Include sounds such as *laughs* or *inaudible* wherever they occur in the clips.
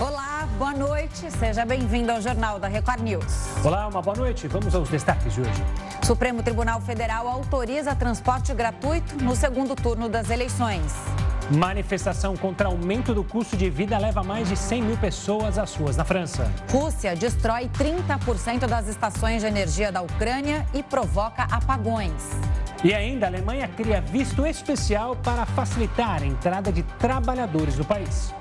Olá, boa noite. Seja bem-vindo ao Jornal da Record News. Olá, uma boa noite. Vamos aos destaques de hoje. Supremo Tribunal Federal autoriza transporte gratuito no segundo turno das eleições. Manifestação contra aumento do custo de vida leva mais de 100 mil pessoas às ruas na França. Rússia destrói 30% das estações de energia da Ucrânia e provoca apagões. E ainda, a Alemanha cria visto especial para facilitar a entrada de trabalhadores no país.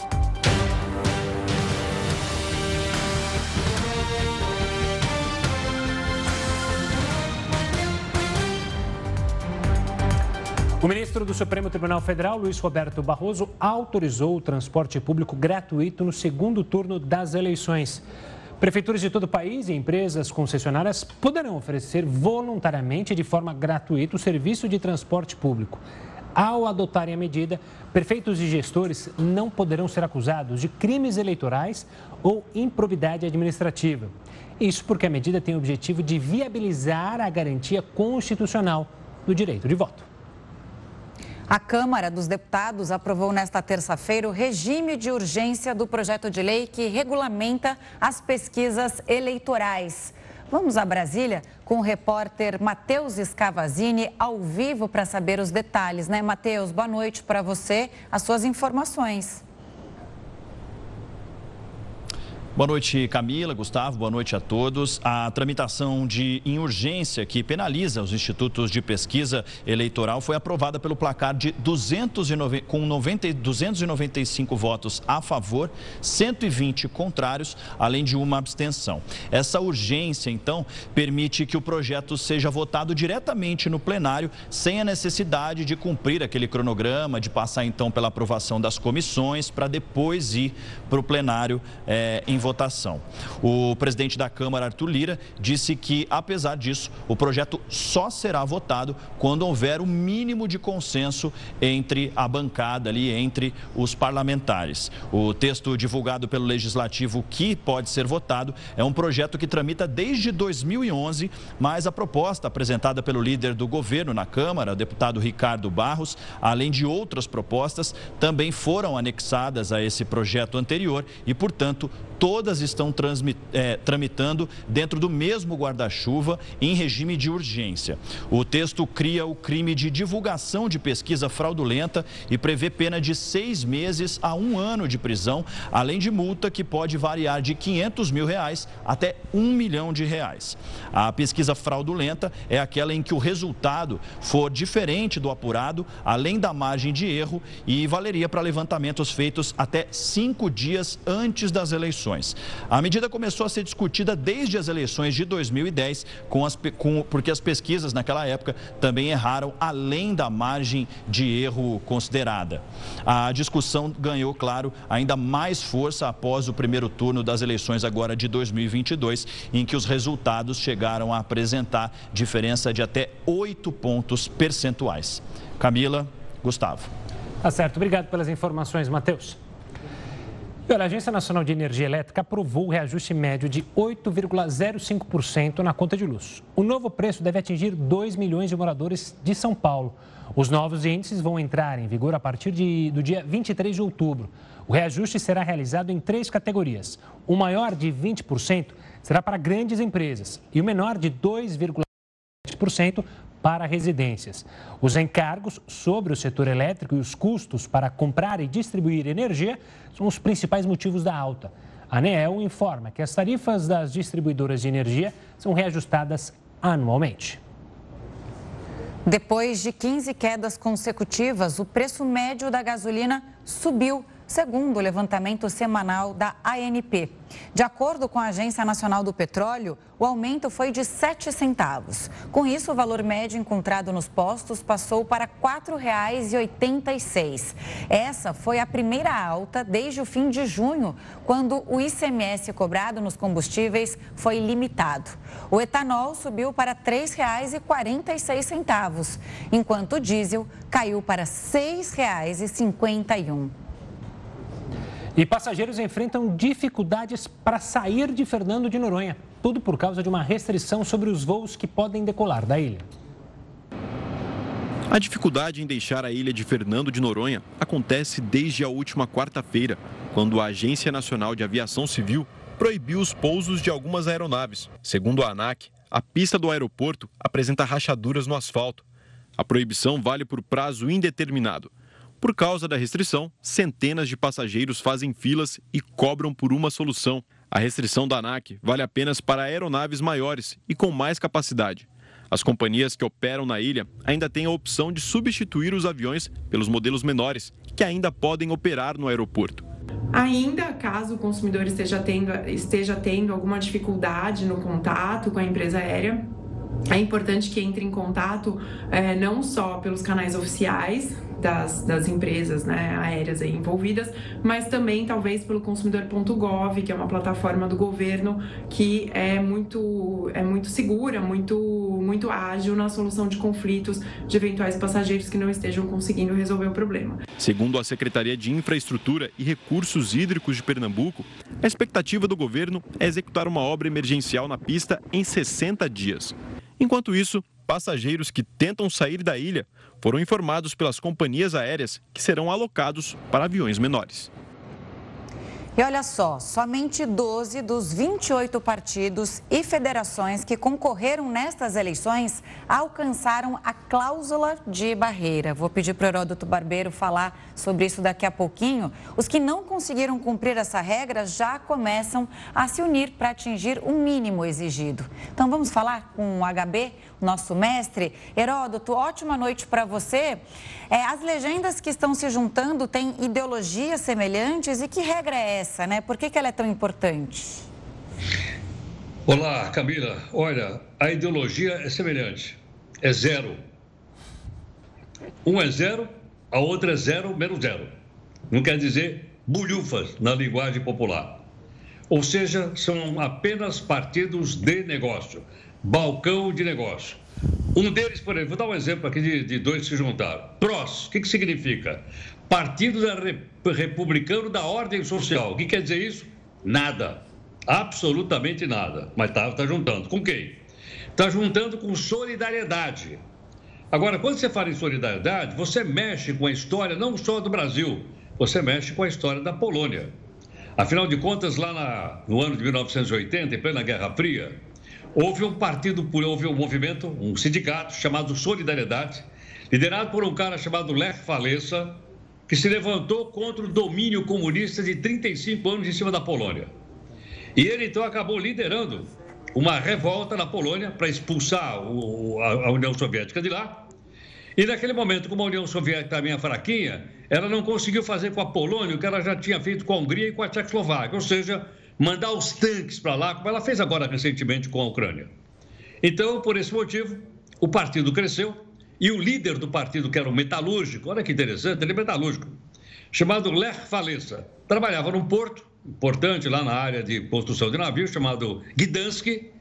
O ministro do Supremo Tribunal Federal, Luiz Roberto Barroso, autorizou o transporte público gratuito no segundo turno das eleições. Prefeituras de todo o país e empresas concessionárias poderão oferecer voluntariamente de forma gratuita o serviço de transporte público. Ao adotarem a medida, prefeitos e gestores não poderão ser acusados de crimes eleitorais ou improbidade administrativa. Isso porque a medida tem o objetivo de viabilizar a garantia constitucional do direito de voto. A Câmara dos Deputados aprovou nesta terça-feira o regime de urgência do projeto de lei que regulamenta as pesquisas eleitorais. Vamos a Brasília com o repórter Matheus Scavazini ao vivo para saber os detalhes, né, Matheus? Boa noite para você, as suas informações. Boa noite, Camila, Gustavo, boa noite a todos. A tramitação de em urgência que penaliza os institutos de pesquisa eleitoral foi aprovada pelo placar de 209, com 90, 295 votos a favor, 120 contrários, além de uma abstenção. Essa urgência, então, permite que o projeto seja votado diretamente no plenário, sem a necessidade de cumprir aquele cronograma, de passar então pela aprovação das comissões, para depois ir para o plenário é, em votação. O presidente da Câmara, Arthur Lira, disse que, apesar disso, o projeto só será votado quando houver o mínimo de consenso entre a bancada ali, entre os parlamentares. O texto divulgado pelo Legislativo que pode ser votado é um projeto que tramita desde 2011, mas a proposta apresentada pelo líder do governo na Câmara, o deputado Ricardo Barros, além de outras propostas, também foram anexadas a esse projeto anterior e, portanto, todas estão é, tramitando dentro do mesmo guarda-chuva em regime de urgência. O texto cria o crime de divulgação de pesquisa fraudulenta e prevê pena de seis meses a um ano de prisão, além de multa que pode variar de 500 mil reais até um milhão de reais. A pesquisa fraudulenta é aquela em que o resultado for diferente do apurado, além da margem de erro e valeria para levantamentos feitos até cinco dias antes das eleições eleições. A medida começou a ser discutida desde as eleições de 2010, com as, com, porque as pesquisas naquela época também erraram além da margem de erro considerada. A discussão ganhou, claro, ainda mais força após o primeiro turno das eleições agora de 2022, em que os resultados chegaram a apresentar diferença de até oito pontos percentuais. Camila, Gustavo. Tá certo. Obrigado pelas informações, Matheus. A Agência Nacional de Energia Elétrica aprovou o reajuste médio de 8,05% na conta de luz. O novo preço deve atingir 2 milhões de moradores de São Paulo. Os novos índices vão entrar em vigor a partir de, do dia 23 de outubro. O reajuste será realizado em três categorias. O maior, de 20%, será para grandes empresas e o menor, de 2,7%, para residências. Os encargos sobre o setor elétrico e os custos para comprar e distribuir energia são os principais motivos da alta. A ANEEL informa que as tarifas das distribuidoras de energia são reajustadas anualmente. Depois de 15 quedas consecutivas, o preço médio da gasolina subiu segundo o levantamento semanal da ANP. De acordo com a Agência Nacional do Petróleo, o aumento foi de 7 centavos. Com isso, o valor médio encontrado nos postos passou para R$ 4,86. Essa foi a primeira alta desde o fim de junho, quando o ICMS cobrado nos combustíveis foi limitado. O etanol subiu para R$ 3,46, enquanto o diesel caiu para R$ 6,51. E passageiros enfrentam dificuldades para sair de Fernando de Noronha, tudo por causa de uma restrição sobre os voos que podem decolar da ilha. A dificuldade em deixar a ilha de Fernando de Noronha acontece desde a última quarta-feira. quando a Agência Nacional de Aviação Civil proibiu os pousos de algumas aeronaves. Segundo a ANAC, a pista do aeroporto apresenta rachaduras no asfalto. A proibição vale por prazo indeterminado. Por causa da restrição, centenas de passageiros fazem filas e cobram por uma solução. A restrição da ANAC vale apenas para aeronaves maiores e com mais capacidade. As companhias que operam na ilha ainda têm a opção de substituir os aviões pelos modelos menores, que ainda podem operar no aeroporto. Ainda caso o consumidor esteja tendo, esteja tendo alguma dificuldade no contato com a empresa aérea, é importante que entre em contato é, não só pelos canais oficiais das, das empresas né, aéreas envolvidas, mas também talvez pelo consumidor.gov, que é uma plataforma do governo que é muito, é muito segura, muito, muito ágil na solução de conflitos de eventuais passageiros que não estejam conseguindo resolver o problema. Segundo a Secretaria de Infraestrutura e Recursos Hídricos de Pernambuco, a expectativa do governo é executar uma obra emergencial na pista em 60 dias. Enquanto isso, passageiros que tentam sair da ilha foram informados pelas companhias aéreas que serão alocados para aviões menores. E olha só, somente 12 dos 28 partidos e federações que concorreram nestas eleições alcançaram a cláusula de barreira. Vou pedir para o Heródoto Barbeiro falar sobre isso daqui a pouquinho. Os que não conseguiram cumprir essa regra já começam a se unir para atingir o mínimo exigido. Então vamos falar com o HB, nosso mestre. Heródoto, ótima noite para você. É, as legendas que estão se juntando têm ideologias semelhantes e que regra é essa, né? Por que, que ela é tão importante? Olá, Camila. Olha, a ideologia é semelhante. É zero. Um é zero, a outra é zero menos zero. Não quer dizer bulhufas na linguagem popular. Ou seja, são apenas partidos de negócio balcão de negócio. Um deles, por exemplo, vou dar um exemplo aqui de, de dois que se juntaram. PROS, o que, que significa? Partido da Republicano da Ordem Social. O que quer dizer isso? Nada. Absolutamente nada. Mas está tá juntando. Com quem? Está juntando com solidariedade. Agora, quando você fala em solidariedade, você mexe com a história não só do Brasil, você mexe com a história da Polônia. Afinal de contas, lá na, no ano de 1980, em plena Guerra Fria, houve um partido, houve um movimento, um sindicato chamado Solidariedade, liderado por um cara chamado Lech Walesa, que se levantou contra o domínio comunista de 35 anos em cima da Polônia. E ele então acabou liderando uma revolta na Polônia para expulsar o, a, a, União Soviética de lá. E naquele momento, como a União Soviética estava fraquinha, ela não conseguiu fazer com a Polônia o que ela já tinha feito com a Hungria e com a Tchecoslováquia, ou seja, mandar os tanques para lá, como ela fez agora recentemente com a Ucrânia. Então, por esse motivo, o partido cresceu e o líder do partido, que era o metalúrgico, olha que interessante, ele é metalúrgico, chamado Lech Walesa, trabalhava num porto importante lá na área de construção de navios, chamado Gdansk, e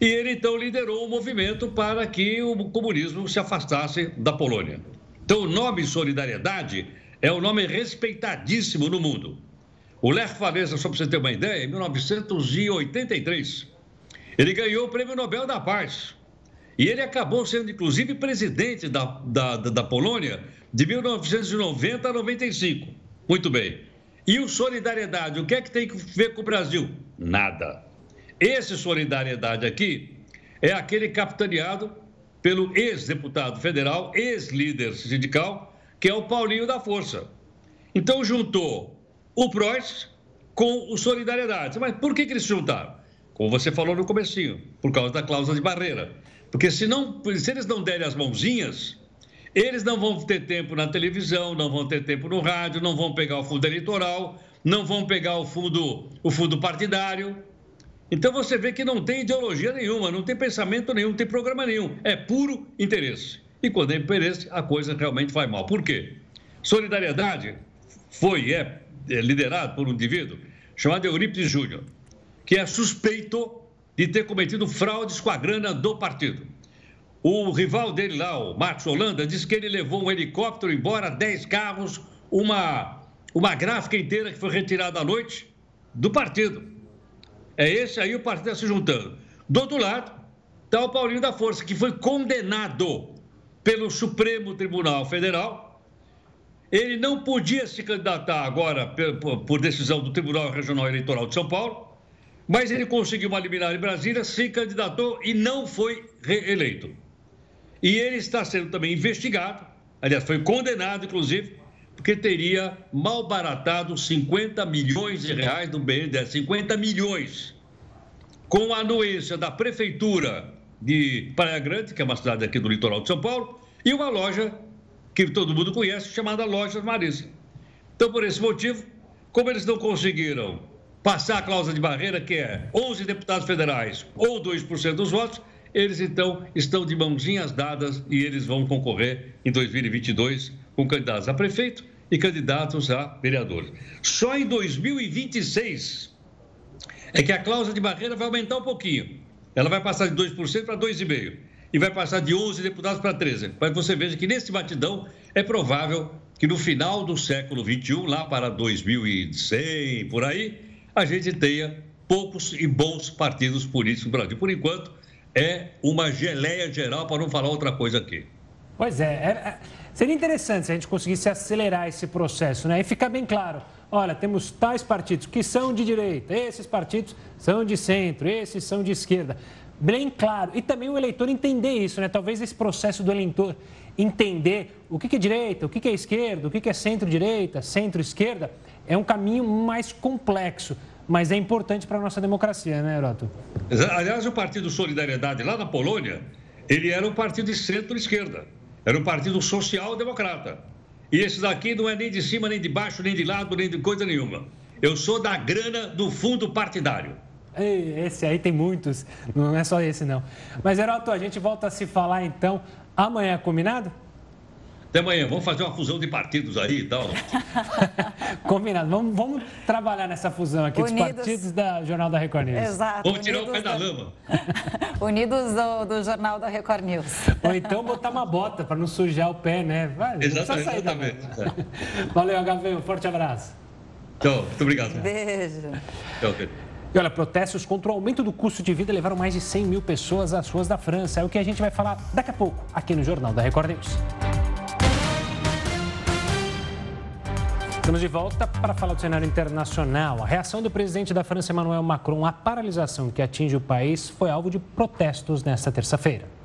ele então liderou o um movimento para que o comunismo se afastasse da Polônia. Então, o nome Solidariedade é um nome respeitadíssimo no mundo. O Lech Walesa, só para você ter uma ideia, em 1983, ele ganhou o Prêmio Nobel da Paz. E ele acabou sendo, inclusive, presidente da, da, da Polônia de 1990 a 95. Muito bem. E o Solidariedade, o que é que tem que ver com o Brasil? Nada. Esse Solidariedade aqui é aquele capitaneado pelo ex-deputado federal, ex-líder sindical, que é o Paulinho da Força. Então juntou o PROS com o Solidariedade. Mas por que, que eles se juntaram? Como você falou no comecinho, por causa da cláusula de barreira. Porque se, não, se eles não derem as mãozinhas, eles não vão ter tempo na televisão, não vão ter tempo no rádio, não vão pegar o fundo eleitoral, não vão pegar o fundo, o fundo partidário. Então você vê que não tem ideologia nenhuma, não tem pensamento nenhum, não tem programa nenhum. É puro interesse. E quando é interesse, a coisa realmente vai mal. Por quê? Solidariedade foi, é liderado por um indivíduo chamado Eurípides Júnior, que é suspeito de ter cometido fraudes com a grana do partido. O rival dele lá, o Marcos Holanda, disse que ele levou um helicóptero embora, 10 carros, uma, uma gráfica inteira que foi retirada à noite do partido. É esse aí o partido está se juntando. Do outro lado, está o Paulinho da Força, que foi condenado pelo Supremo Tribunal Federal ele não podia se candidatar agora por decisão do Tribunal Regional Eleitoral de São Paulo, mas ele conseguiu uma liminar em Brasília, se candidatou e não foi reeleito. E ele está sendo também investigado, aliás, foi condenado, inclusive, porque teria malbaratado 50 milhões de reais do BNDES, 50 milhões, com a anuência da Prefeitura de Praia Grande, que é uma cidade aqui do litoral de São Paulo, e uma loja que todo mundo conhece, chamada Lojas Marisa. Então, por esse motivo, como eles não conseguiram passar a cláusula de barreira, que é 11 deputados federais ou 2% dos votos, eles então estão de mãozinhas dadas e eles vão concorrer em 2022 com candidatos a prefeito e candidatos a vereadores. Só em 2026 é que a cláusula de barreira vai aumentar um pouquinho. Ela vai passar de 2% para 2,5% e vai passar de 11 deputados para 13. Mas você veja que nesse batidão é provável que no final do século 21, lá para 2100, por aí, a gente tenha poucos e bons partidos políticos no Brasil. Por enquanto, é uma geleia geral, para não falar outra coisa aqui. Pois é, é, é, seria interessante se a gente conseguisse acelerar esse processo, né? E ficar bem claro, olha, temos tais partidos que são de direita, esses partidos são de centro, esses são de esquerda bem claro. E também o eleitor entender isso, né? Talvez esse processo do eleitor entender o que é direita, o que é esquerda, o que é centro-direita, centro-esquerda, é um caminho mais complexo. Mas é importante para a nossa democracia, né, Heroto? Aliás, o Partido Solidariedade lá na Polônia, ele era um partido de centro-esquerda. Era um partido social-democrata. E esse daqui não é nem de cima, nem de baixo, nem de lado, nem de coisa nenhuma. Eu sou da grana do fundo partidário. Esse aí tem muitos, não é só esse não. Mas, Heroto, a gente volta a se falar então amanhã, combinado? Até amanhã, vamos fazer uma fusão de partidos aí e tal. *laughs* combinado, vamos, vamos, trabalhar nessa fusão aqui Unidos... dos partidos da Jornal da Record News. Exato. Vamos tirar Unidos o pé da lama. *laughs* Unidos do, do, Jornal da Record News. Ou então botar uma bota para não sujar o pé, né? Vai, exatamente. exatamente. *laughs* Valeu, HV, um forte abraço. Tchau, muito obrigado. Beijo. Tchau, querido. E olha, protestos contra o aumento do custo de vida levaram mais de 100 mil pessoas às ruas da França. É o que a gente vai falar daqui a pouco, aqui no Jornal da Record News. Estamos de volta para falar do cenário internacional. A reação do presidente da França, Emmanuel Macron, à paralisação que atinge o país foi alvo de protestos nesta terça-feira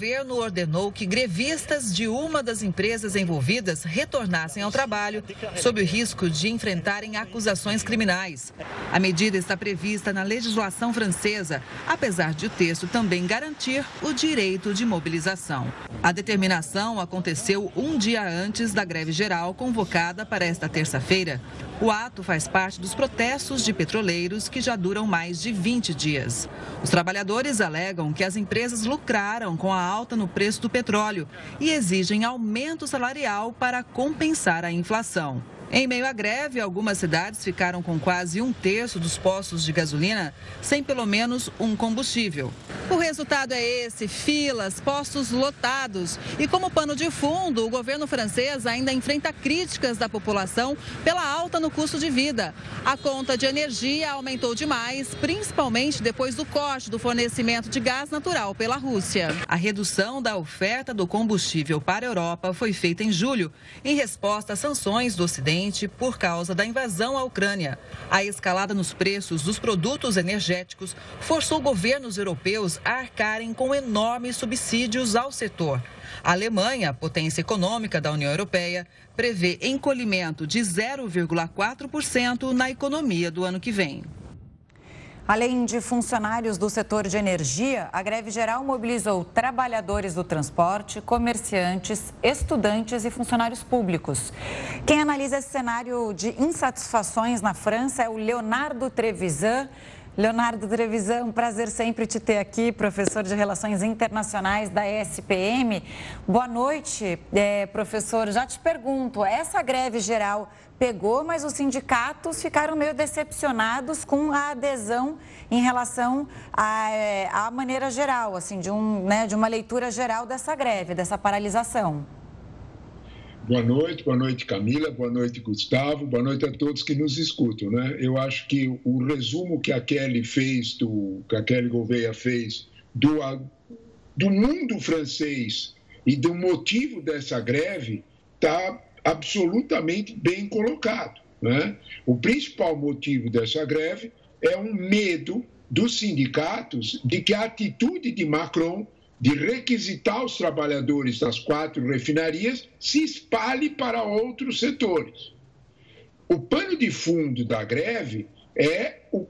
governo ordenou que grevistas de uma das empresas envolvidas retornassem ao trabalho, sob o risco de enfrentarem acusações criminais. A medida está prevista na legislação francesa, apesar de o texto também garantir o direito de mobilização. A determinação aconteceu um dia antes da greve geral convocada para esta terça-feira. O ato faz parte dos protestos de petroleiros que já duram mais de 20 dias. Os trabalhadores alegam que as empresas lucraram com a alta no preço do petróleo e exigem aumento salarial para compensar a inflação. Em meio à greve, algumas cidades ficaram com quase um terço dos postos de gasolina sem pelo menos um combustível. O resultado é esse: filas, postos lotados. E como pano de fundo, o governo francês ainda enfrenta críticas da população pela alta no custo de vida. A conta de energia aumentou demais, principalmente depois do corte do fornecimento de gás natural pela Rússia. A redução da oferta do combustível para a Europa foi feita em julho, em resposta às sanções do Ocidente por causa da invasão à Ucrânia. A escalada nos preços dos produtos energéticos forçou governos europeus a arcarem com enormes subsídios ao setor. A Alemanha, potência econômica da União Europeia, prevê encolhimento de 0,4% na economia do ano que vem. Além de funcionários do setor de energia, a greve geral mobilizou trabalhadores do transporte, comerciantes, estudantes e funcionários públicos. Quem analisa esse cenário de insatisfações na França é o Leonardo Trevisan. Leonardo Trevisan, um prazer sempre te ter aqui, professor de Relações Internacionais da ESPM. Boa noite, é, professor. Já te pergunto, essa greve geral pegou, mas os sindicatos ficaram meio decepcionados com a adesão em relação à, é, à maneira geral, assim, de, um, né, de uma leitura geral dessa greve, dessa paralisação. Boa noite, boa noite Camila, boa noite Gustavo, boa noite a todos que nos escutam. Né? Eu acho que o resumo que a Kelly fez, do, que a Kelly Gouveia fez do, do mundo francês e do motivo dessa greve está absolutamente bem colocado. Né? O principal motivo dessa greve é um medo dos sindicatos de que a atitude de Macron de requisitar os trabalhadores das quatro refinarias se espalhe para outros setores. O pano de fundo da greve é o,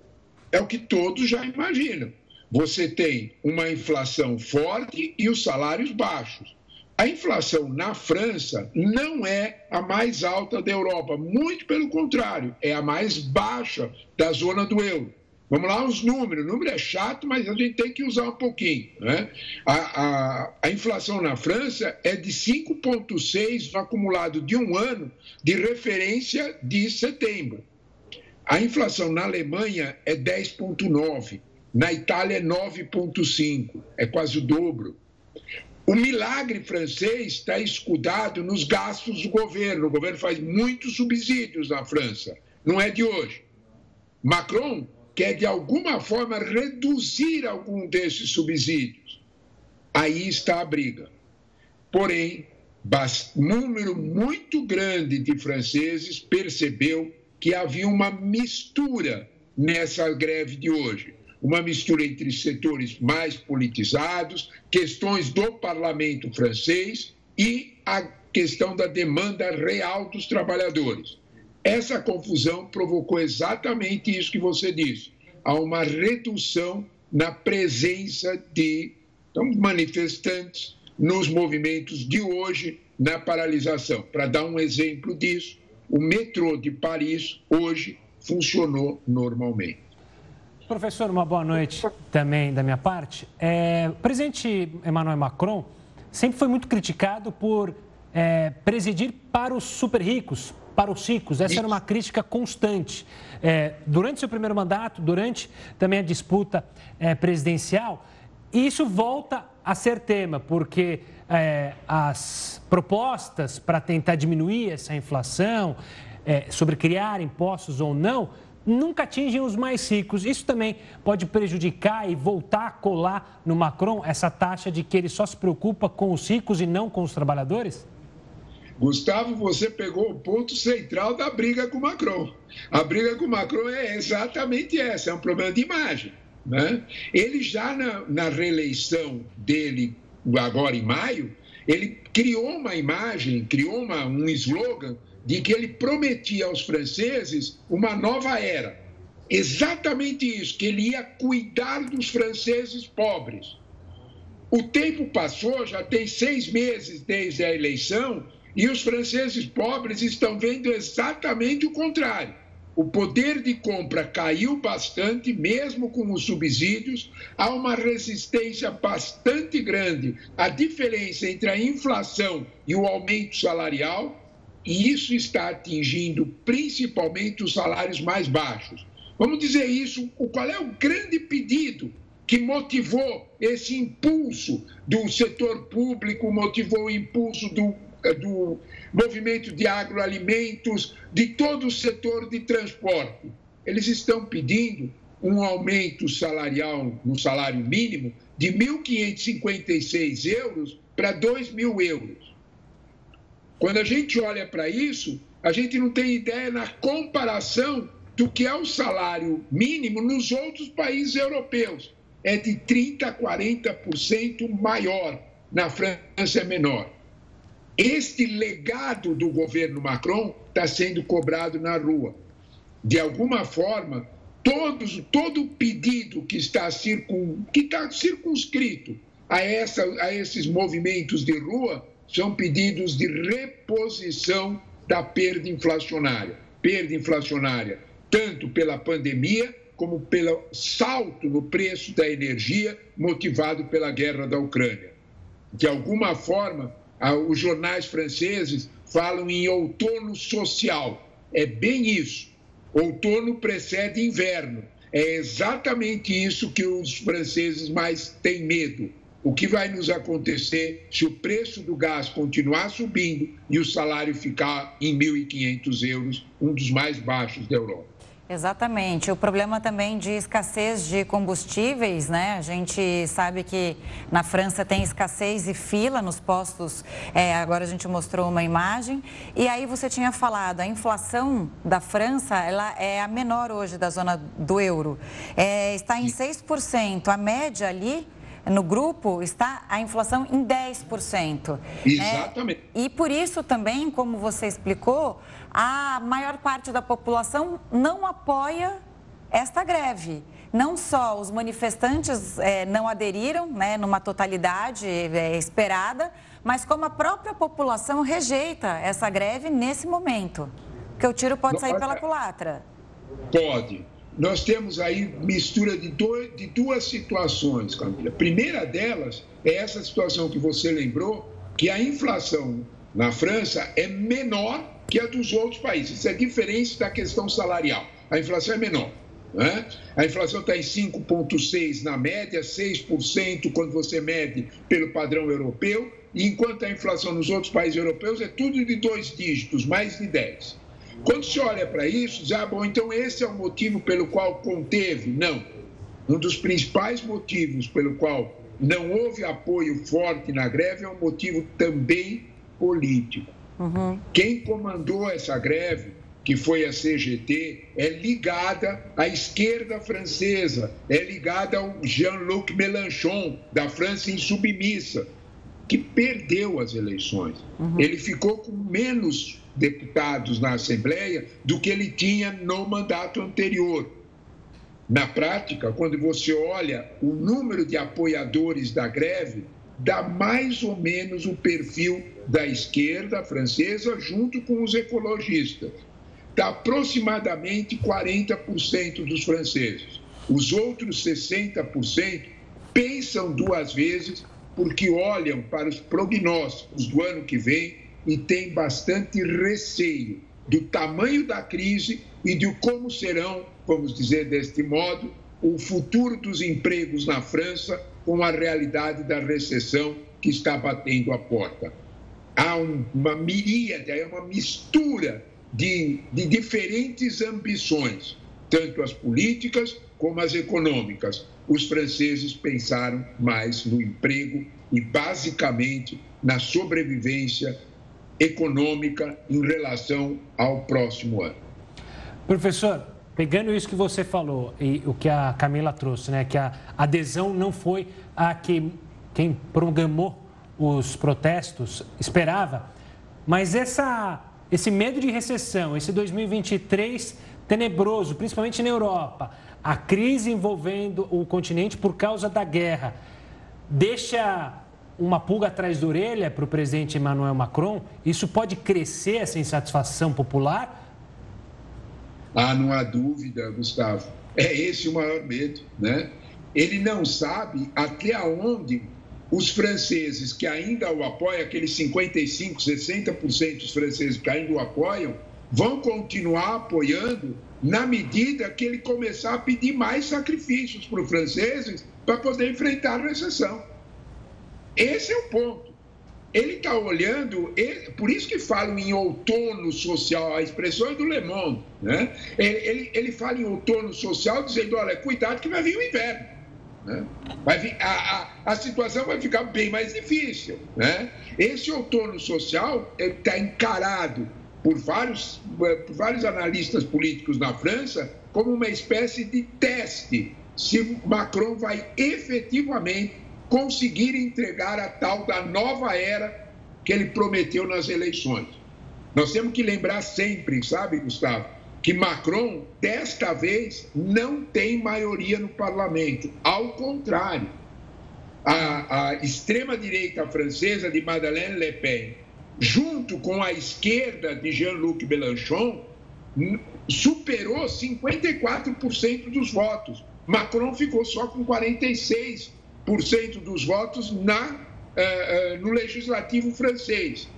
é o que todos já imaginam. Você tem uma inflação forte e os salários baixos. A inflação na França não é a mais alta da Europa, muito pelo contrário, é a mais baixa da zona do euro. Vamos lá, os números. O número é chato, mas a gente tem que usar um pouquinho. Né? A, a, a inflação na França é de 5,6 no acumulado de um ano de referência de setembro. A inflação na Alemanha é 10,9. Na Itália é 9,5. É quase o dobro. O milagre francês está escudado nos gastos do governo. O governo faz muitos subsídios na França. Não é de hoje. Macron quer de alguma forma reduzir algum desses subsídios. Aí está a briga. Porém, número muito grande de franceses percebeu que havia uma mistura nessa greve de hoje. Uma mistura entre setores mais politizados, questões do parlamento francês e a questão da demanda real dos trabalhadores. Essa confusão provocou exatamente isso que você disse. Há uma redução na presença de então, manifestantes nos movimentos de hoje na paralisação. Para dar um exemplo disso, o metrô de Paris hoje funcionou normalmente. Professor, uma boa noite também da minha parte. É, o presidente Emmanuel Macron sempre foi muito criticado por é, presidir para os super ricos, para os ricos. Essa era uma crítica constante. É, durante seu primeiro mandato, durante também a disputa é, presidencial, e isso volta a ser tema, porque é, as propostas para tentar diminuir essa inflação, é, sobre criar impostos ou não, nunca atingem os mais ricos. Isso também pode prejudicar e voltar a colar no Macron essa taxa de que ele só se preocupa com os ricos e não com os trabalhadores? Gustavo, você pegou o ponto central da briga com o Macron. A briga com o Macron é exatamente essa, é um problema de imagem. Né? Ele já na, na reeleição dele, agora em maio, ele criou uma imagem, criou uma, um slogan de que ele prometia aos franceses uma nova era. Exatamente isso, que ele ia cuidar dos franceses pobres. O tempo passou, já tem seis meses desde a eleição, e os franceses pobres estão vendo exatamente o contrário. O poder de compra caiu bastante, mesmo com os subsídios. Há uma resistência bastante grande à diferença entre a inflação e o aumento salarial, e isso está atingindo principalmente os salários mais baixos. Vamos dizer isso: qual é o grande pedido que motivou esse impulso do setor público, motivou o impulso do eh, do movimento de agroalimentos, de todo o setor de transporte. Eles estão pedindo um aumento salarial no salário mínimo de 1.556 euros para 2.000 euros. Quando a gente olha para isso, a gente não tem ideia na comparação do que é o salário mínimo nos outros países europeus. É de 30% a 40% maior. Na França é menor. Este legado do governo Macron está sendo cobrado na rua. De alguma forma, todos, todo pedido que está, circun, que está circunscrito a, essa, a esses movimentos de rua são pedidos de reposição da perda inflacionária. Perda inflacionária, tanto pela pandemia como pelo salto no preço da energia motivado pela guerra da Ucrânia. De alguma forma, os jornais franceses falam em outono social. É bem isso. Outono precede inverno. É exatamente isso que os franceses mais têm medo. O que vai nos acontecer se o preço do gás continuar subindo e o salário ficar em 1.500 euros, um dos mais baixos da Europa? Exatamente. O problema também de escassez de combustíveis, né? A gente sabe que na França tem escassez e fila nos postos. É, agora a gente mostrou uma imagem. E aí você tinha falado, a inflação da França ela é a menor hoje da zona do euro. É, está em 6%. A média ali no grupo está a inflação em 10%. Exatamente. É, e por isso também, como você explicou, a maior parte da população não apoia esta greve. Não só os manifestantes é, não aderiram né, numa totalidade é, esperada, mas como a própria população rejeita essa greve nesse momento. Porque o tiro pode sair pela culatra. Pode. Nós temos aí mistura de, dois, de duas situações, Camila. A primeira delas é essa situação que você lembrou, que a inflação na França é menor que a dos outros países. Isso é diferente da questão salarial. A inflação é menor. Né? A inflação está em 5,6% na média, 6% quando você mede pelo padrão europeu, enquanto a inflação nos outros países europeus é tudo de dois dígitos, mais de 10%. Quando se olha para isso, diz, ah, bom, então esse é o motivo pelo qual conteve. Não. Um dos principais motivos pelo qual não houve apoio forte na greve é um motivo também político. Uhum. Quem comandou essa greve, que foi a CGT, é ligada à esquerda francesa, é ligada ao Jean-Luc Mélenchon, da França insubmissa, que perdeu as eleições. Uhum. Ele ficou com menos deputados na Assembleia do que ele tinha no mandato anterior. Na prática, quando você olha o número de apoiadores da greve, dá mais ou menos o perfil da esquerda francesa junto com os ecologistas. Dá aproximadamente 40% dos franceses. Os outros 60% pensam duas vezes porque olham para os prognósticos do ano que vem e tem bastante receio do tamanho da crise e de como serão, vamos dizer deste modo, o futuro dos empregos na França com a realidade da recessão que está batendo a porta. Há uma miríade, é uma mistura de, de diferentes ambições, tanto as políticas como as econômicas. Os franceses pensaram mais no emprego e, basicamente, na sobrevivência econômica em relação ao próximo ano. Professor, pegando isso que você falou e o que a Camila trouxe, né, que a adesão não foi a que quem programou os protestos esperava, mas essa, esse medo de recessão, esse 2023 tenebroso, principalmente na Europa, a crise envolvendo o continente por causa da guerra, deixa uma pulga atrás da orelha para o presidente Emmanuel Macron? Isso pode crescer essa insatisfação popular? Ah, não há dúvida, Gustavo. É esse o maior medo, né? Ele não sabe até onde os franceses que ainda o apoiam, aqueles 55, 60% dos franceses que ainda o apoiam, vão continuar apoiando na medida que ele começar a pedir mais sacrifícios para os franceses para poder enfrentar a recessão. Esse é o ponto. Ele está olhando, ele, por isso que falam em outono social, a expressão é do Le Monde, né? Ele, ele, ele fala em outono social dizendo, olha, cuidado que vai vir o inverno. Né? Vai vir, a, a, a situação vai ficar bem mais difícil. Né? Esse outono social está encarado por vários, por vários analistas políticos na França como uma espécie de teste se Macron vai efetivamente conseguir entregar a tal da nova era que ele prometeu nas eleições. Nós temos que lembrar sempre, sabe, Gustavo, que Macron, desta vez, não tem maioria no parlamento. Ao contrário, a, a extrema-direita francesa de Madeleine Le Pen, junto com a esquerda de Jean-Luc Mélenchon, superou 54% dos votos. Macron ficou só com 46% dos votos na, uh, uh, no legislativo francês.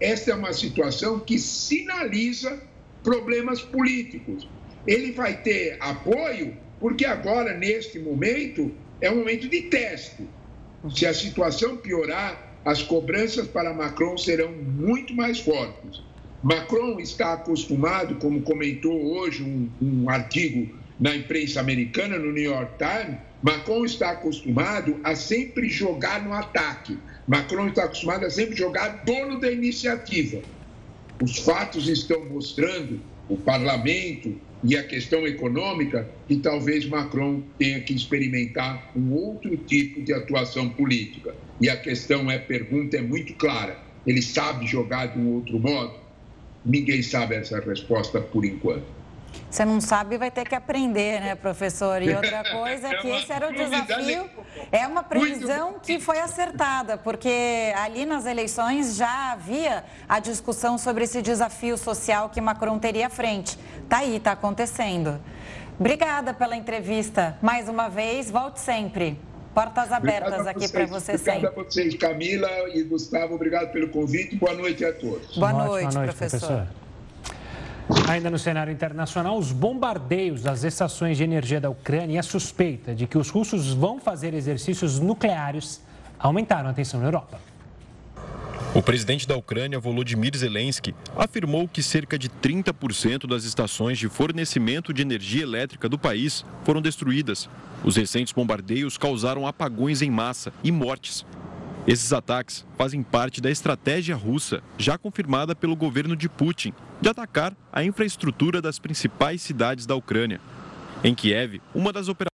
Esta é uma situação que sinaliza problemas políticos. Ele vai ter apoio porque agora, neste momento, é um momento de teste. Se a situação piorar, as cobranças para Macron serão muito mais fortes. Macron está acostumado, como comentou hoje um, um artigo na imprensa americana, no New York Times, Macron está acostumado a sempre jogar no ataque. Macron está acostumado a sempre jogar dono da iniciativa. Os fatos estão mostrando, o parlamento e a questão econômica, que talvez Macron tenha que experimentar um outro tipo de atuação política. E a questão é, pergunta é muito clara: ele sabe jogar de um outro modo? Ninguém sabe essa resposta por enquanto. Você não sabe, vai ter que aprender, né, professor? E outra *laughs* coisa é que é esse era o desafio. É uma previsão que foi acertada, porque ali nas eleições já havia a discussão sobre esse desafio social que Macron teria à frente. Está aí, está acontecendo. Obrigada pela entrevista. Mais uma vez, volte sempre. Portas abertas aqui para você sempre. Obrigado a vocês, Camila e Gustavo. Obrigado pelo convite. Boa noite a todos. Boa noite, noite professor. professor. Ainda no cenário internacional, os bombardeios das estações de energia da Ucrânia e a suspeita de que os russos vão fazer exercícios nucleares aumentaram a tensão na Europa. O presidente da Ucrânia, Volodymyr Zelensky, afirmou que cerca de 30% das estações de fornecimento de energia elétrica do país foram destruídas. Os recentes bombardeios causaram apagões em massa e mortes. Esses ataques fazem parte da estratégia russa, já confirmada pelo governo de Putin, de atacar a infraestrutura das principais cidades da Ucrânia. Em Kiev, uma das operações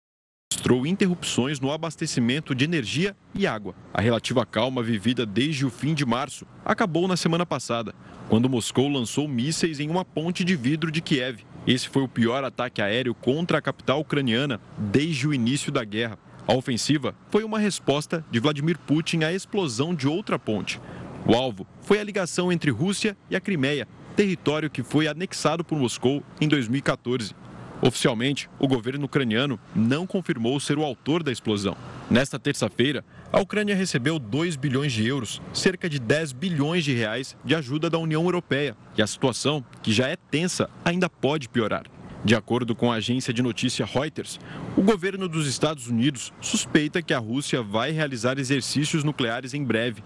registrou interrupções no abastecimento de energia e água. A relativa calma vivida desde o fim de março acabou na semana passada, quando Moscou lançou mísseis em uma ponte de vidro de Kiev. Esse foi o pior ataque aéreo contra a capital ucraniana desde o início da guerra. A ofensiva foi uma resposta de Vladimir Putin à explosão de outra ponte. O alvo foi a ligação entre Rússia e a Crimeia, território que foi anexado por Moscou em 2014. Oficialmente, o governo ucraniano não confirmou ser o autor da explosão. Nesta terça-feira, a Ucrânia recebeu 2 bilhões de euros, cerca de 10 bilhões de reais de ajuda da União Europeia, e a situação, que já é tensa, ainda pode piorar. De acordo com a agência de notícia Reuters, o governo dos Estados Unidos suspeita que a Rússia vai realizar exercícios nucleares em breve.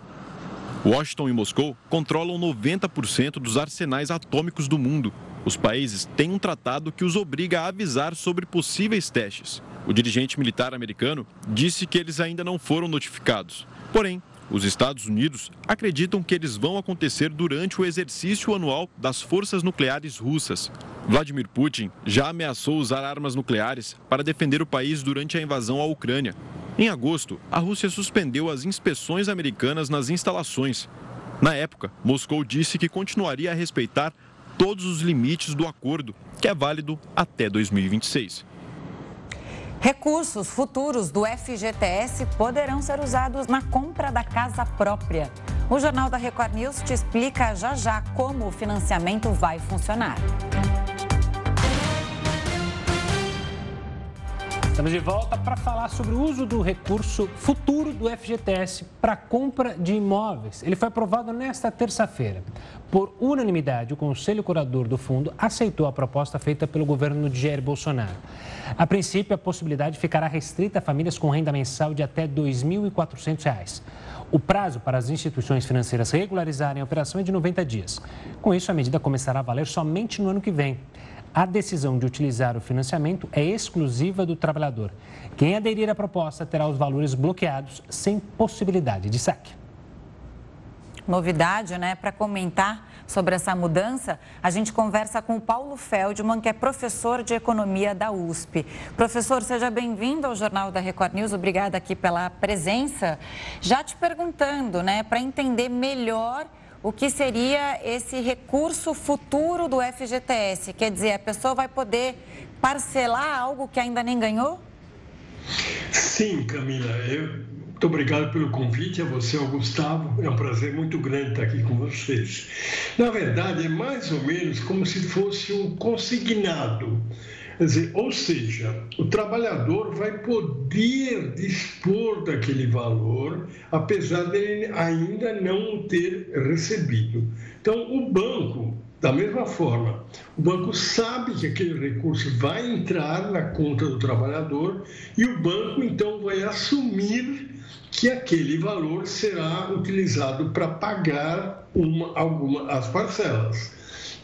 Washington e Moscou controlam 90% dos arsenais atômicos do mundo. Os países têm um tratado que os obriga a avisar sobre possíveis testes. O dirigente militar americano disse que eles ainda não foram notificados. Porém, os Estados Unidos acreditam que eles vão acontecer durante o exercício anual das forças nucleares russas. Vladimir Putin já ameaçou usar armas nucleares para defender o país durante a invasão à Ucrânia. Em agosto, a Rússia suspendeu as inspeções americanas nas instalações. Na época, Moscou disse que continuaria a respeitar todos os limites do acordo, que é válido até 2026. Recursos futuros do FGTS poderão ser usados na compra da casa própria. O Jornal da Record News te explica já já como o financiamento vai funcionar. Estamos de volta para falar sobre o uso do recurso futuro do FGTS para compra de imóveis. Ele foi aprovado nesta terça-feira. Por unanimidade, o Conselho Curador do Fundo aceitou a proposta feita pelo governo de Jair Bolsonaro. A princípio, a possibilidade ficará restrita a famílias com renda mensal de até R$ 2.400. O prazo para as instituições financeiras regularizarem a operação é de 90 dias. Com isso, a medida começará a valer somente no ano que vem a decisão de utilizar o financiamento é exclusiva do trabalhador. Quem aderir à proposta terá os valores bloqueados sem possibilidade de saque. Novidade, né? Para comentar sobre essa mudança, a gente conversa com o Paulo Feldman, que é professor de economia da USP. Professor, seja bem-vindo ao Jornal da Record News. Obrigada aqui pela presença. Já te perguntando, né, para entender melhor o que seria esse recurso futuro do FGTS? Quer dizer, a pessoa vai poder parcelar algo que ainda nem ganhou? Sim, Camila. Eu, muito obrigado pelo convite, a você, ao Gustavo. É um prazer muito grande estar aqui com vocês. Na verdade, é mais ou menos como se fosse um consignado. Dizer, ou seja, o trabalhador vai poder dispor daquele valor, apesar dele ainda não ter recebido. Então, o banco, da mesma forma, o banco sabe que aquele recurso vai entrar na conta do trabalhador e o banco então vai assumir que aquele valor será utilizado para pagar uma, alguma as parcelas.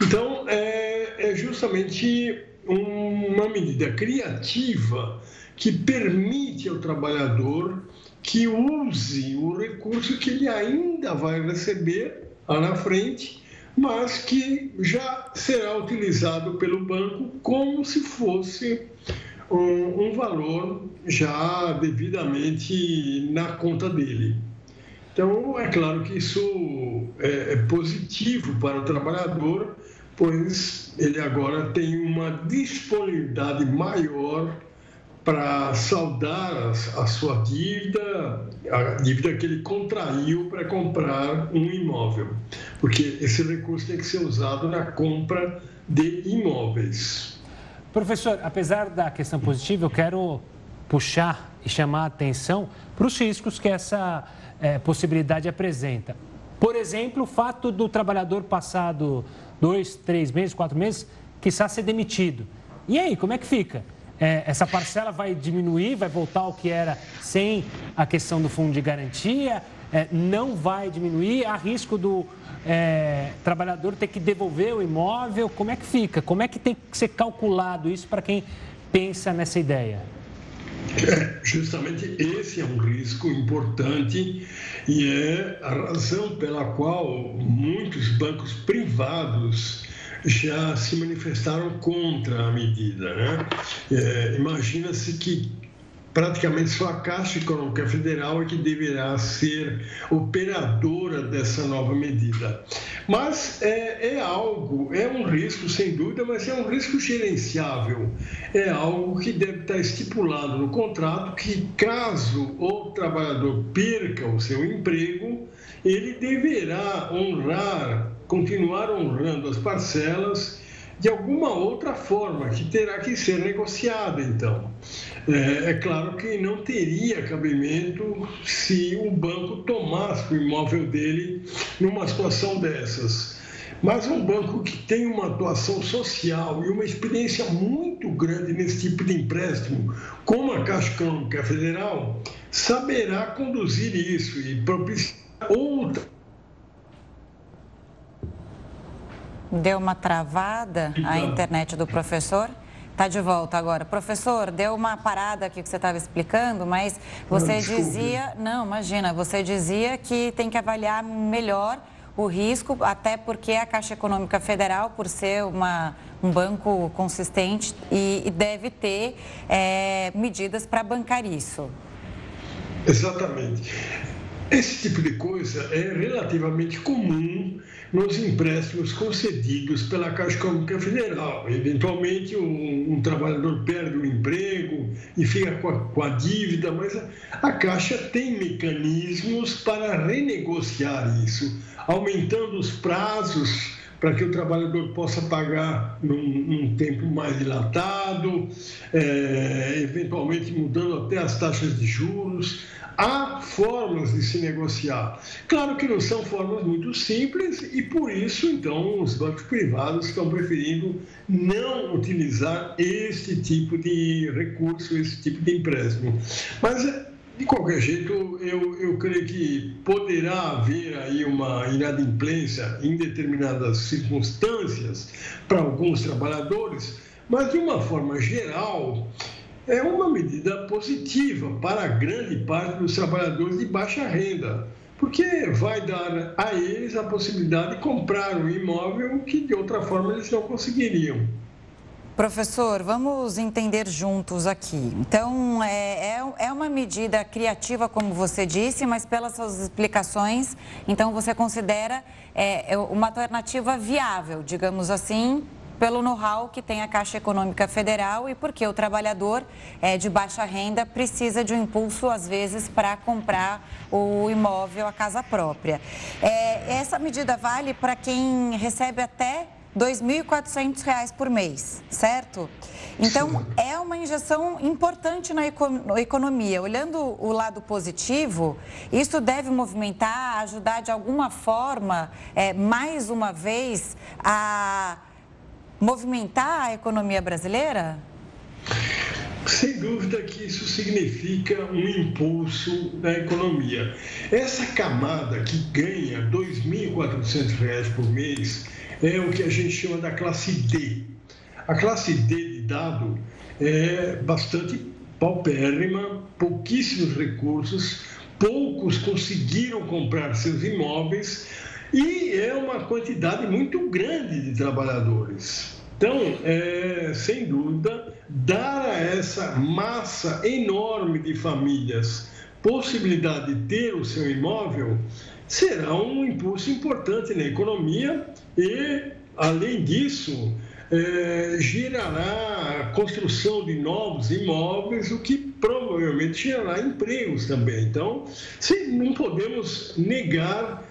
Então, é, é justamente uma medida criativa que permite ao trabalhador que use o recurso que ele ainda vai receber lá na frente, mas que já será utilizado pelo banco como se fosse um, um valor já devidamente na conta dele. Então, é claro que isso é, é positivo para o trabalhador, pois ele agora tem uma disponibilidade maior para saldar a, sua dívida, a dívida que ele contraiu para comprar um imóvel, porque esse recurso tem que ser usado na compra de imóveis. Professor, apesar da questão positiva, eu quero puxar e chamar a atenção para os riscos que essa é, possibilidade apresenta. Por exemplo, o fato do trabalhador passado dois, três meses, quatro meses, quiçá ser demitido. E aí, como é que fica? É, essa parcela vai diminuir, vai voltar ao que era sem a questão do fundo de garantia? É, não vai diminuir? Há risco do é, trabalhador ter que devolver o imóvel? Como é que fica? Como é que tem que ser calculado isso para quem pensa nessa ideia? É, justamente esse é um risco importante e é a razão pela qual muitos bancos privados já se manifestaram contra a medida. Né? É, Imagina-se que praticamente só a Caixa Econômica Federal é que deverá ser operadora dessa nova medida. Mas é, é, algo, é um risco sem dúvida, mas é um risco gerenciável. É algo que deve estar estipulado no contrato que caso o trabalhador perca o seu emprego, ele deverá honrar, continuar honrando as parcelas de alguma outra forma, que terá que ser negociada, então. É, é, claro que não teria cabimento se o banco tomasse o imóvel dele numa situação dessas. Mas um banco que tem uma atuação social e uma experiência muito grande nesse tipo de empréstimo, como a Caixa Econômica Federal, saberá conduzir isso e propiciar outra Deu uma travada a então. internet do professor. Está de volta agora. Professor, deu uma parada aqui que você estava explicando, mas você não, dizia. Não, imagina, você dizia que tem que avaliar melhor o risco, até porque a Caixa Econômica Federal, por ser uma, um banco consistente, e, e deve ter é, medidas para bancar isso. Exatamente. Esse tipo de coisa é relativamente comum nos empréstimos concedidos pela Caixa Econômica Federal. Eventualmente, um, trabalhador perde o emprego e fica com a, com a dívida, mas a Caixa tem mecanismos para renegociar isso, aumentando os prazos para que o trabalhador possa pagar num, num tempo mais dilatado, é, eventualmente mudando até as taxas de juros há formas de se negociar. Claro que não são formas muito simples e por isso, então, os bancos privados estão preferindo não utilizar esse tipo de recurso, esse tipo de empréstimo. Mas de qualquer jeito, eu, eu creio que poderá haver aí uma inadimplência em determinadas circunstâncias para alguns trabalhadores, mas de uma forma geral, é uma medida positiva para grande parte dos trabalhadores de baixa renda, porque vai dar a eles a possibilidade de comprar um imóvel que de outra forma eles não conseguiriam. Professor, vamos entender juntos aqui. Então, é, é, é, uma medida criativa, como você disse, mas pelas suas explicações, então você considera é, é uma alternativa viável, digamos assim, pelo know-how que tem a Caixa Econômica Federal e porque o trabalhador é, de baixa renda precisa de um impulso, às vezes, para comprar o imóvel, a casa própria. É, essa medida vale para quem recebe até R$ 2.400 por mês, certo? Então, é uma injeção importante na economia. Olhando o lado positivo, isso deve movimentar, ajudar de alguma forma, é, mais uma vez, a movimentar a economia brasileira? Sem dúvida que isso significa um impulso da economia. Essa camada que ganha R$ 2.400 por mês é o que a gente chama da classe D. A classe D de dado é bastante paupérrima, pouquíssimos recursos, poucos conseguiram comprar seus imóveis e é uma quantidade muito grande de trabalhadores. Então, é, sem dúvida, dar a essa massa enorme de famílias possibilidade de ter o seu imóvel será um impulso importante na economia e, além disso, é, gerará a construção de novos imóveis, o que provavelmente gerará empregos também. Então, não podemos negar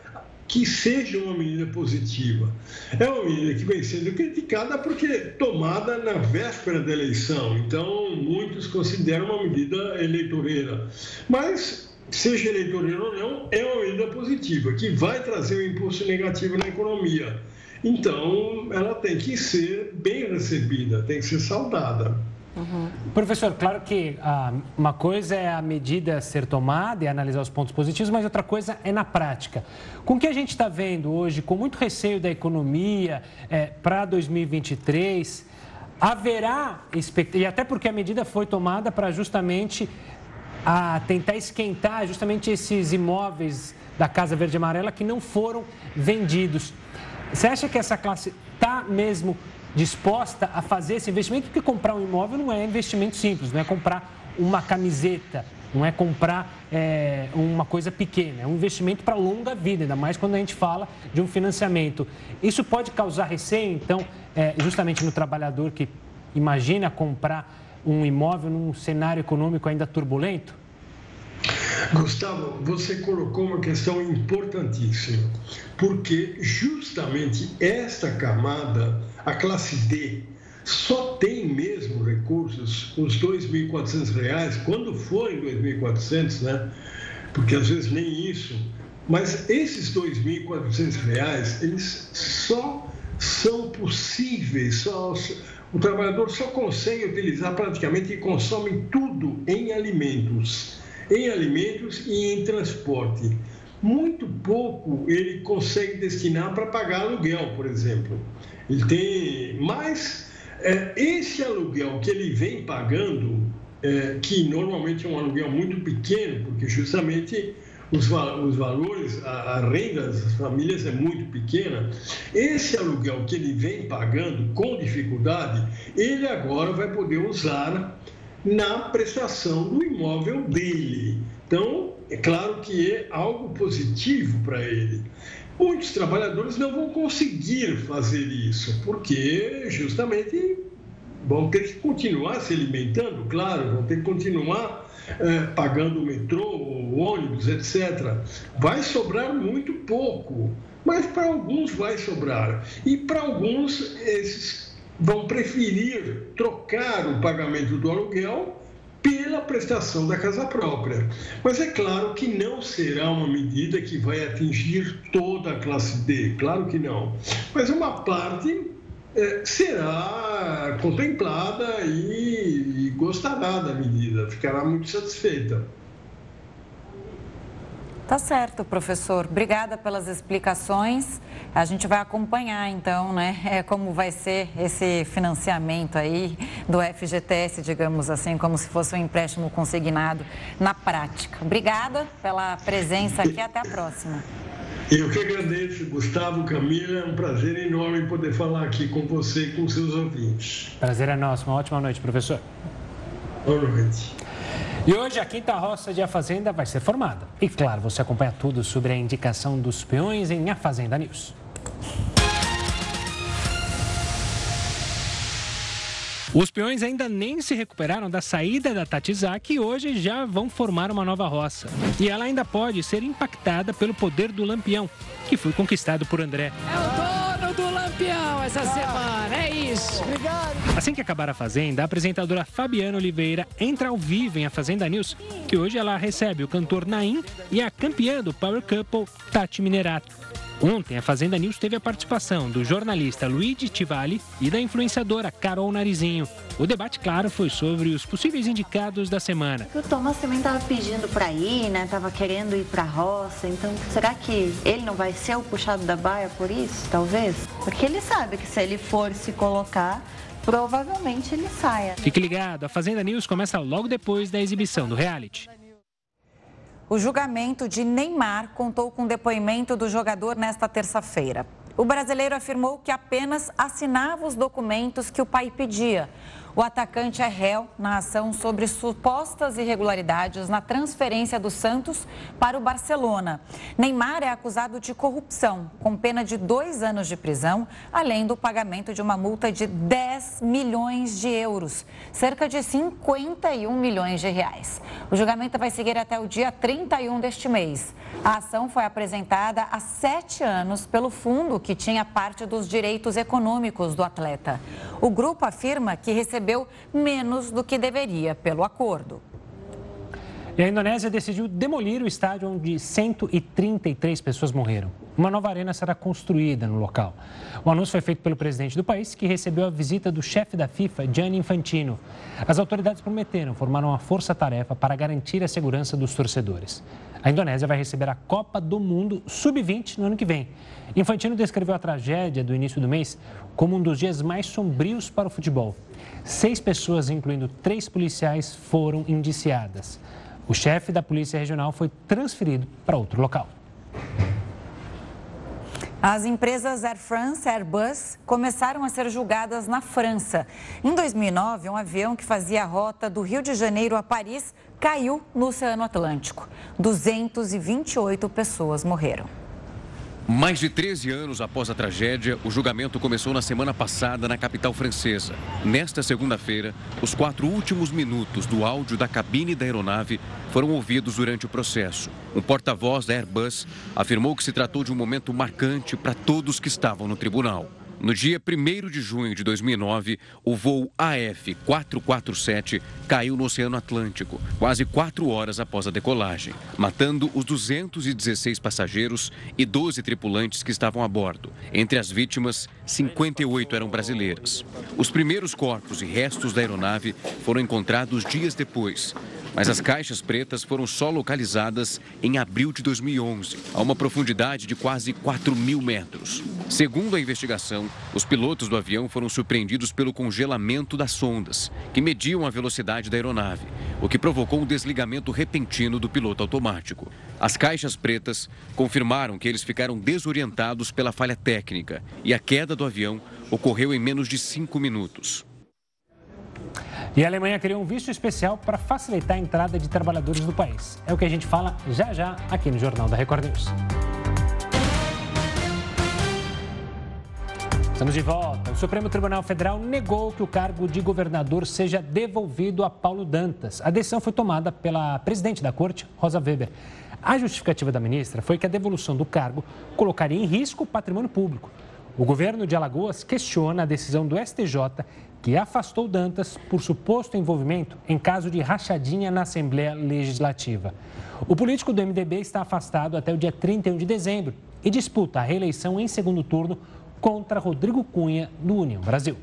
que seja uma medida positiva. É uma medida que vem sendo criticada porque tomada na véspera da eleição. Então, muitos consideram uma medida eleitoreira. Mas seja eleitoreira ou não, é uma medida positiva, que vai trazer um impulso negativo na economia. Então, ela tem que ser bem recebida, tem que ser saudada. Uhum. Professor, claro que ah, uma coisa é a medida ser tomada e analisar os pontos positivos, mas outra coisa é na prática. Com o que a gente está vendo hoje, com muito receio da economia é, para 2023, haverá, e até porque a medida foi tomada para justamente a tentar esquentar justamente esses imóveis da Casa Verde e Amarela que não foram vendidos. Você acha que essa classe está mesmo disposta a fazer esse investimento? Porque comprar um imóvel não é investimento simples, não é comprar uma camiseta, não é comprar é, uma coisa pequena, é um investimento para longa vida, ainda mais quando a gente fala de um financiamento. Isso pode causar receio, então, é, justamente no trabalhador que imagina comprar um imóvel num cenário econômico ainda turbulento? Gustavo, você colocou uma questão importantíssima, porque justamente esta camada, a classe D, só tem mesmo recursos, os R$ 2.400, quando forem R$ 2.400, né? Porque às vezes nem isso. Mas esses R$ 2.400, eles só são possíveis, só, o trabalhador só consegue utilizar praticamente e consome tudo em alimentos, em alimentos e em transporte. Muito pouco ele consegue destinar para pagar aluguel, por exemplo. Ele tem mais é, esse aluguel que ele vem pagando, é, que normalmente é um aluguel muito pequeno, porque justamente os, os valores, a, a, renda das famílias é muito pequena, esse aluguel que ele vem pagando com dificuldade, ele agora vai poder usar na prestação do imóvel dele. Então, é claro que é algo positivo para ele. Muitos trabalhadores não vão conseguir fazer isso, porque justamente vão ter que continuar se alimentando, claro, vão ter que continuar é, pagando o metrô, o ônibus, etc. Vai sobrar muito pouco, mas para alguns vai sobrar. E para alguns, esses vão preferir trocar o pagamento do aluguel pela prestação da casa própria. Mas é claro que não será uma medida que vai atingir toda a classe D, claro que não. Mas uma parte é, será contemplada e, e gostará da medida, ficará muito satisfeita. Tá certo, professor. Obrigada pelas explicações. A gente vai acompanhar, então, né, é, como vai ser esse financiamento aí do FGTS, digamos assim, como se fosse um empréstimo consignado na prática. Obrigada pela presença aqui. Até a próxima. Eu que agradeço, Gustavo, Camila, é um prazer enorme poder falar aqui com você e com seus ouvintes. Prazer é nosso, uma ótima noite, professor. Boa noite. E hoje a quinta roça de A Fazenda vai ser formada. E claro, você acompanha tudo sobre a indicação dos peões em A Fazenda News. Os peões ainda nem se recuperaram da saída da Tatizak e hoje já vão formar uma nova roça. E ela ainda pode ser impactada pelo poder do Lampião, que foi conquistado por André. É o dono do Lampião essa semana, é isso. Obrigado. Assim que acabar a Fazenda, a apresentadora Fabiana Oliveira entra ao vivo em A Fazenda News, que hoje ela recebe o cantor Naim e a campeã do Power Couple, Tati Minerato. Ontem, a Fazenda News teve a participação do jornalista Luigi Tivali e da influenciadora Carol Narizinho. O debate, claro, foi sobre os possíveis indicados da semana. O Thomas também estava pedindo para ir, né? Tava querendo ir para a roça. Então, será que ele não vai ser o puxado da baia por isso, talvez? Porque ele sabe que se ele for se colocar, provavelmente ele saia. Fique ligado, a Fazenda News começa logo depois da exibição do reality. O julgamento de Neymar contou com depoimento do jogador nesta terça-feira. O brasileiro afirmou que apenas assinava os documentos que o pai pedia. O atacante é réu na ação sobre supostas irregularidades na transferência do Santos para o Barcelona. Neymar é acusado de corrupção, com pena de dois anos de prisão, além do pagamento de uma multa de 10 milhões de euros, cerca de 51 milhões de reais. O julgamento vai seguir até o dia 31 deste mês. A ação foi apresentada há sete anos pelo fundo que tinha parte dos direitos econômicos do atleta. O grupo afirma que recebeu recebeu menos do que deveria pelo acordo. E a Indonésia decidiu demolir o estádio onde 133 pessoas morreram. Uma nova arena será construída no local. O anúncio foi feito pelo presidente do país, que recebeu a visita do chefe da FIFA, Gianni Infantino. As autoridades prometeram formar uma força-tarefa para garantir a segurança dos torcedores. A Indonésia vai receber a Copa do Mundo Sub-20 no ano que vem. Infantino descreveu a tragédia do início do mês como um dos dias mais sombrios para o futebol. Seis pessoas, incluindo três policiais, foram indiciadas. O chefe da Polícia Regional foi transferido para outro local. As empresas Air France e Airbus começaram a ser julgadas na França. Em 2009, um avião que fazia a rota do Rio de Janeiro a Paris caiu no Oceano Atlântico. 228 pessoas morreram. Mais de 13 anos após a tragédia, o julgamento começou na semana passada na capital francesa. Nesta segunda-feira, os quatro últimos minutos do áudio da cabine da aeronave foram ouvidos durante o processo. Um porta-voz da Airbus afirmou que se tratou de um momento marcante para todos que estavam no tribunal. No dia 1 de junho de 2009, o voo AF447 caiu no Oceano Atlântico, quase quatro horas após a decolagem, matando os 216 passageiros e 12 tripulantes que estavam a bordo. Entre as vítimas, 58 eram brasileiras. Os primeiros corpos e restos da aeronave foram encontrados dias depois, mas as caixas pretas foram só localizadas em abril de 2011, a uma profundidade de quase 4 mil metros. Segundo a investigação, os pilotos do avião foram surpreendidos pelo congelamento das sondas, que mediam a velocidade da aeronave, o que provocou um desligamento repentino do piloto automático. As caixas pretas confirmaram que eles ficaram desorientados pela falha técnica e a queda do avião ocorreu em menos de cinco minutos. E a Alemanha criou um visto especial para facilitar a entrada de trabalhadores do país. É o que a gente fala já já aqui no Jornal da Record News. Estamos de volta. O Supremo Tribunal Federal negou que o cargo de governador seja devolvido a Paulo Dantas. A decisão foi tomada pela presidente da corte, Rosa Weber. A justificativa da ministra foi que a devolução do cargo colocaria em risco o patrimônio público. O governo de Alagoas questiona a decisão do STJ que afastou Dantas por suposto envolvimento em caso de rachadinha na Assembleia Legislativa. O político do MDB está afastado até o dia 31 de dezembro e disputa a reeleição em segundo turno contra Rodrigo Cunha, do União Brasil.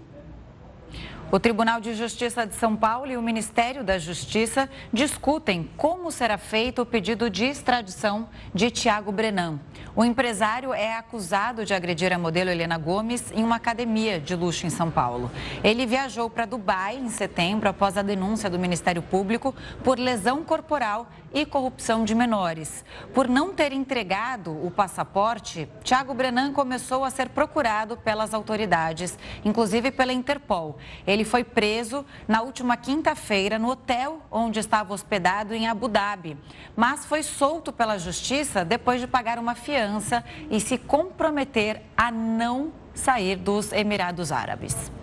O Tribunal de Justiça de São Paulo e o Ministério da Justiça discutem como será feito o pedido de extradição de Tiago Brenan. O empresário é acusado de agredir a modelo Helena Gomes em uma academia de luxo em São Paulo. Ele viajou para Dubai em setembro após a denúncia do Ministério Público por lesão corporal e corrupção de menores. Por não ter entregado o passaporte, Tiago Brenan começou a ser procurado pelas autoridades, inclusive pela Interpol. Ele foi preso na última quinta-feira no hotel onde estava hospedado em Abu Dhabi, mas foi solto pela justiça depois de pagar uma fiança e se comprometer a não sair dos Emirados Árabes.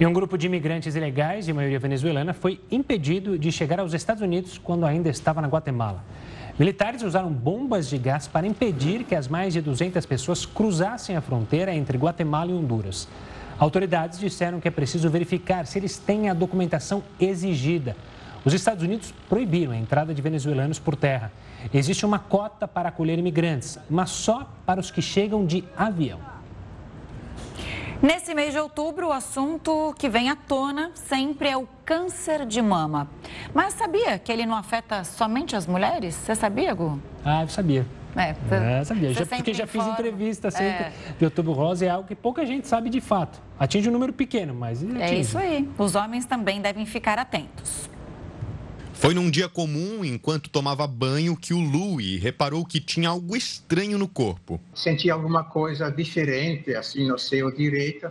E um grupo de imigrantes ilegais, de maioria venezuelana, foi impedido de chegar aos Estados Unidos quando ainda estava na Guatemala. Militares usaram bombas de gás para impedir que as mais de 200 pessoas cruzassem a fronteira entre Guatemala e Honduras. Autoridades disseram que é preciso verificar se eles têm a documentação exigida. Os Estados Unidos proibiram a entrada de venezuelanos por terra. Existe uma cota para acolher imigrantes, mas só para os que chegam de avião. Nesse mês de outubro, o assunto que vem à tona sempre é o câncer de mama. Mas sabia que ele não afeta somente as mulheres? Você sabia, Gu? Ah, eu sabia. É, é sabia. Já, porque já fiz entrevista sempre é. de outubro rosa é algo que pouca gente sabe de fato. Atinge um número pequeno, mas atinge. É isso aí. Os homens também devem ficar atentos. Foi num dia comum, enquanto tomava banho, que o Louis reparou que tinha algo estranho no corpo. Senti alguma coisa diferente, assim, no seio direito.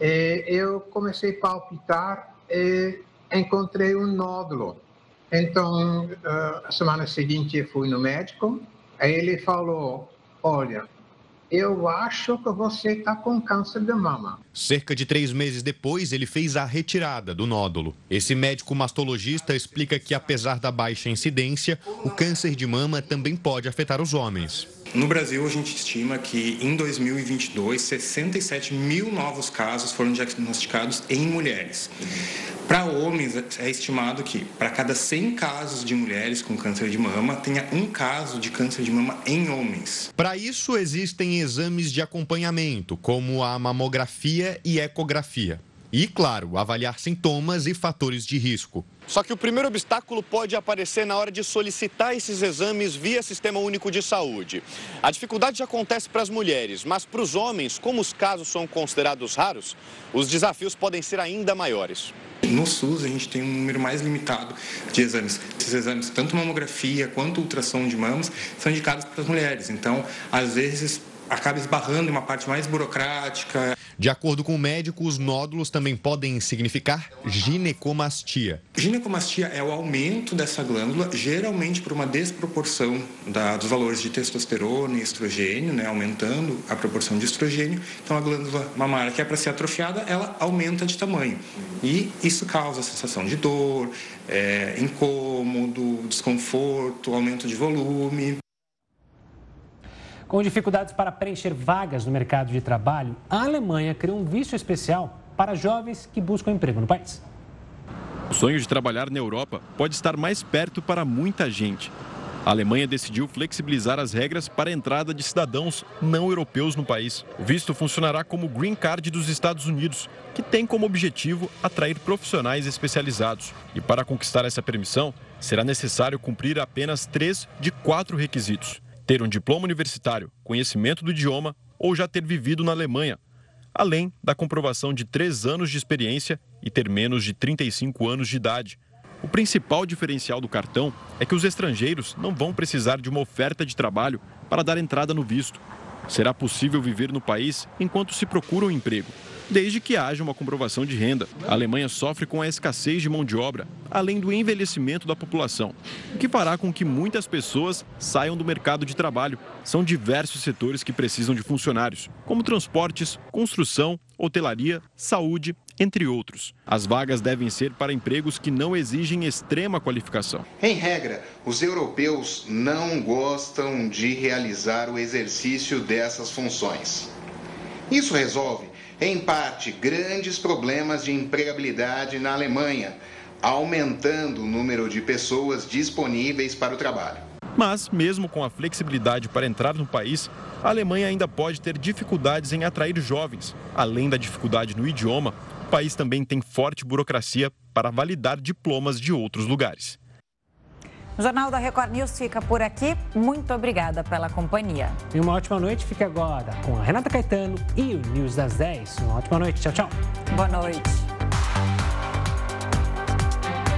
E eu comecei a palpitar e encontrei um nódulo. Então, a semana seguinte, fui no médico. Ele falou: Olha, eu acho que você está com câncer de mama. Cerca de três meses depois, ele fez a retirada do nódulo. Esse médico mastologista explica que, apesar da baixa incidência, o câncer de mama também pode afetar os homens. No Brasil, a gente estima que em 2022, 67 mil novos casos foram diagnosticados em mulheres. Para homens, é estimado que para cada 100 casos de mulheres com câncer de mama, tenha um caso de câncer de mama em homens. Para isso, existem exames de acompanhamento, como a mamografia e ecografia. E, claro, avaliar sintomas e fatores de risco. Só que o primeiro obstáculo pode aparecer na hora de solicitar esses exames via Sistema Único de Saúde. A dificuldade acontece para as mulheres, mas para os homens, como os casos são considerados raros, os desafios podem ser ainda maiores. No SUS, a gente tem um número mais limitado de exames. Esses exames, tanto mamografia quanto ultrassom de mamas, são indicados para as mulheres. Então, às vezes, acaba esbarrando em uma parte mais burocrática. De acordo com o médico, os nódulos também podem significar ginecomastia. Ginecomastia é o aumento dessa glândula, geralmente por uma desproporção da, dos valores de testosterona e estrogênio, né, aumentando a proporção de estrogênio. Então, a glândula mamária, que é para ser atrofiada, ela aumenta de tamanho. E isso causa sensação de dor, é, incômodo, desconforto, aumento de volume. Com dificuldades para preencher vagas no mercado de trabalho, a Alemanha criou um visto especial para jovens que buscam emprego no país. O sonho de trabalhar na Europa pode estar mais perto para muita gente. A Alemanha decidiu flexibilizar as regras para a entrada de cidadãos não europeus no país. O visto funcionará como Green Card dos Estados Unidos, que tem como objetivo atrair profissionais especializados. E para conquistar essa permissão, será necessário cumprir apenas três de quatro requisitos ter um diploma universitário, conhecimento do idioma ou já ter vivido na Alemanha, além da comprovação de três anos de experiência e ter menos de 35 anos de idade. O principal diferencial do cartão é que os estrangeiros não vão precisar de uma oferta de trabalho para dar entrada no visto. Será possível viver no país enquanto se procura um emprego desde que haja uma comprovação de renda. A Alemanha sofre com a escassez de mão de obra, além do envelhecimento da população, o que fará com que muitas pessoas saiam do mercado de trabalho. São diversos setores que precisam de funcionários, como transportes, construção, hotelaria, saúde, entre outros. As vagas devem ser para empregos que não exigem extrema qualificação. Em regra, os europeus não gostam de realizar o exercício dessas funções. Isso resolve em parte, grandes problemas de empregabilidade na Alemanha, aumentando o número de pessoas disponíveis para o trabalho. Mas, mesmo com a flexibilidade para entrar no país, a Alemanha ainda pode ter dificuldades em atrair jovens. Além da dificuldade no idioma, o país também tem forte burocracia para validar diplomas de outros lugares. O Jornal da Record News fica por aqui. Muito obrigada pela companhia. E uma ótima noite. Fique agora com a Renata Caetano e o News das 10. Uma ótima noite. Tchau, tchau. Boa noite.